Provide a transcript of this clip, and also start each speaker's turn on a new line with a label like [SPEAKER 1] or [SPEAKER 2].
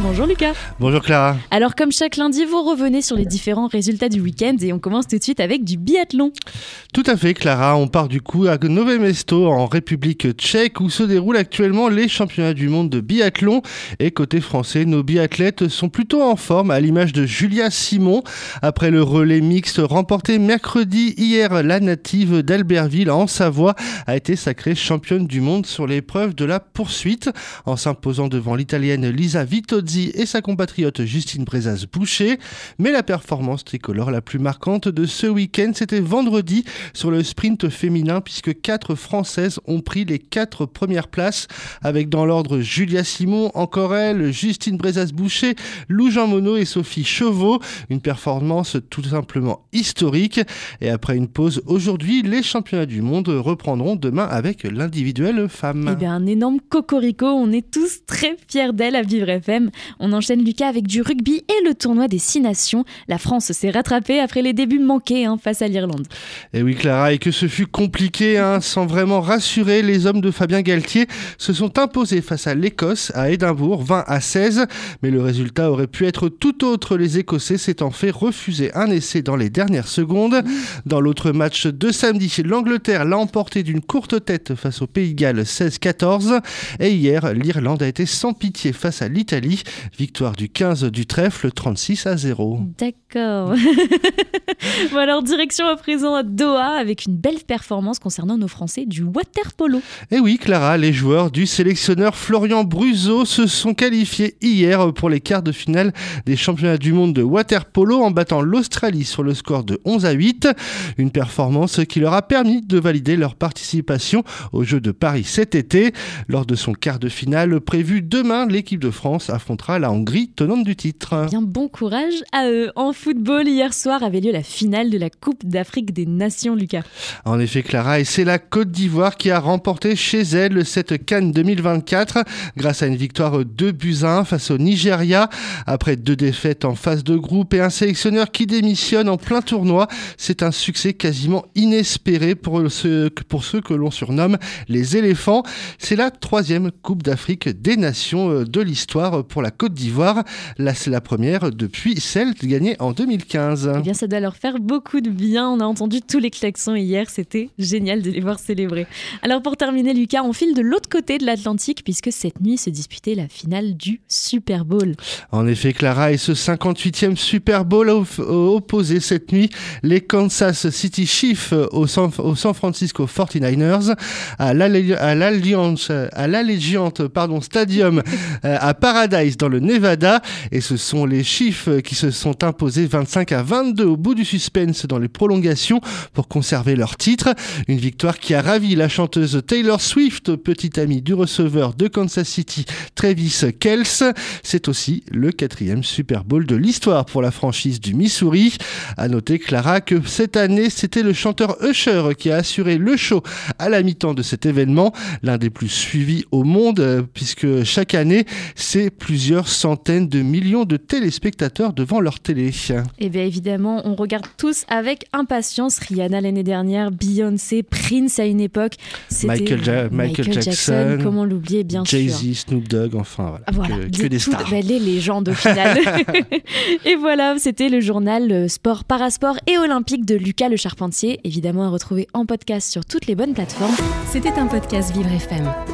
[SPEAKER 1] Bonjour Lucas.
[SPEAKER 2] Bonjour Clara.
[SPEAKER 1] Alors comme chaque lundi, vous revenez sur les différents résultats du week-end et on commence tout de suite avec du biathlon.
[SPEAKER 2] Tout à fait Clara, on part du coup à Nové Mesto en République tchèque où se déroulent actuellement les championnats du monde de biathlon. Et côté français, nos biathlètes sont plutôt en forme à l'image de Julia Simon. Après le relais mixte remporté mercredi hier, la native d'Albertville en Savoie a été sacrée championne du monde sur l'épreuve de la poursuite en s'imposant devant l'italienne Lisa Vito et sa compatriote Justine Brezas-Boucher. Mais la performance tricolore la plus marquante de ce week-end, c'était vendredi sur le sprint féminin, puisque quatre Françaises ont pris les quatre premières places, avec dans l'ordre Julia Simon, encore elle, Justine Brezas-Boucher, Lou Jean Monod et Sophie Chauveau. Une performance tout simplement historique. Et après une pause aujourd'hui, les championnats du monde reprendront demain avec l'individuel femme.
[SPEAKER 1] Eh bien, un énorme cocorico. On est tous très fiers d'elle à Vivre FM. On enchaîne Lucas avec du rugby et le tournoi des Six Nations. La France s'est rattrapée après les débuts manqués hein, face à l'Irlande.
[SPEAKER 2] Et oui Clara, et que ce fut compliqué, hein, sans vraiment rassurer, les hommes de Fabien Galtier se sont imposés face à l'Écosse à Édimbourg 20 à 16. Mais le résultat aurait pu être tout autre, les Écossais s'étant fait refuser un essai dans les dernières secondes. Dans l'autre match de samedi, l'Angleterre l'a emporté d'une courte tête face au Pays Galles 16-14. Et hier, l'Irlande a été sans pitié face à l'Italie Victoire du 15 du trèfle, 36 à 0.
[SPEAKER 1] D'accord. bon alors, direction à présent à Doha avec une belle performance concernant nos Français du water polo.
[SPEAKER 2] Et eh oui, Clara, les joueurs du sélectionneur Florian Bruzo se sont qualifiés hier pour les quarts de finale des championnats du monde de water polo en battant l'Australie sur le score de 11 à 8. Une performance qui leur a permis de valider leur participation aux Jeux de Paris cet été. Lors de son quart de finale prévu demain, l'équipe de France affronte la Hongrie, tenante du titre.
[SPEAKER 1] Bien bon courage à eux. En football, hier soir avait lieu la finale de la Coupe d'Afrique des Nations, Lucas.
[SPEAKER 2] En effet, Clara, et c'est la Côte d'Ivoire qui a remporté chez elle cette Cannes 2024 grâce à une victoire 2 buts 1 face au Nigeria. Après deux défaites en phase de groupe et un sélectionneur qui démissionne en plein tournoi, c'est un succès quasiment inespéré pour ceux, pour ceux que l'on surnomme les éléphants. C'est la troisième Coupe d'Afrique des Nations euh, de l'histoire pour la Côte d'Ivoire. Là, c'est la première depuis celle gagnée en 2015.
[SPEAKER 1] Eh bien, ça doit leur faire beaucoup de bien. On a entendu tous les klaxons hier. C'était génial de les voir célébrer. Alors, pour terminer, Lucas, on file de l'autre côté de l'Atlantique puisque cette nuit se disputait la finale du Super Bowl.
[SPEAKER 2] En effet, Clara, et ce 58e Super Bowl a opposé cette nuit les Kansas City Chiefs au San, Francisco 49ers à l'Alliance, à l'Allegiant, pardon, Stadium euh, à Paradise dans le Nevada. Et ce sont les chiffres qui se sont imposés 25 à 22 au bout du suspense dans les prolongations pour conserver leur titre. Une victoire qui a ravi la chanteuse Taylor Swift, petite amie du receveur de Kansas City, Travis Kelce. C'est aussi le quatrième Super Bowl de l'histoire pour la franchise du Missouri. À noter, Clara, que cette année, c'était le chanteur Usher qui a assuré le show à la mi-temps de cet événement, l'un des plus suivis au monde, puisque chaque année, c'est plusieurs centaines de millions de téléspectateurs devant leur télé. Et
[SPEAKER 1] eh bien évidemment, on regarde tous avec impatience Rihanna l'année dernière, Beyoncé, Prince à une époque.
[SPEAKER 2] Michael, Michael, Jackson,
[SPEAKER 1] comment l'oublier bien
[SPEAKER 2] sûr. Jay-Z, Snoop Dogg, enfin voilà, que, des stars.
[SPEAKER 1] Ben, les légendes au final. et voilà, c'était le journal euh, Sport, Parasport et Olympique de Lucas Le Charpentier, évidemment à retrouver en podcast sur toutes les bonnes plateformes.
[SPEAKER 3] C'était un podcast Vivre FM.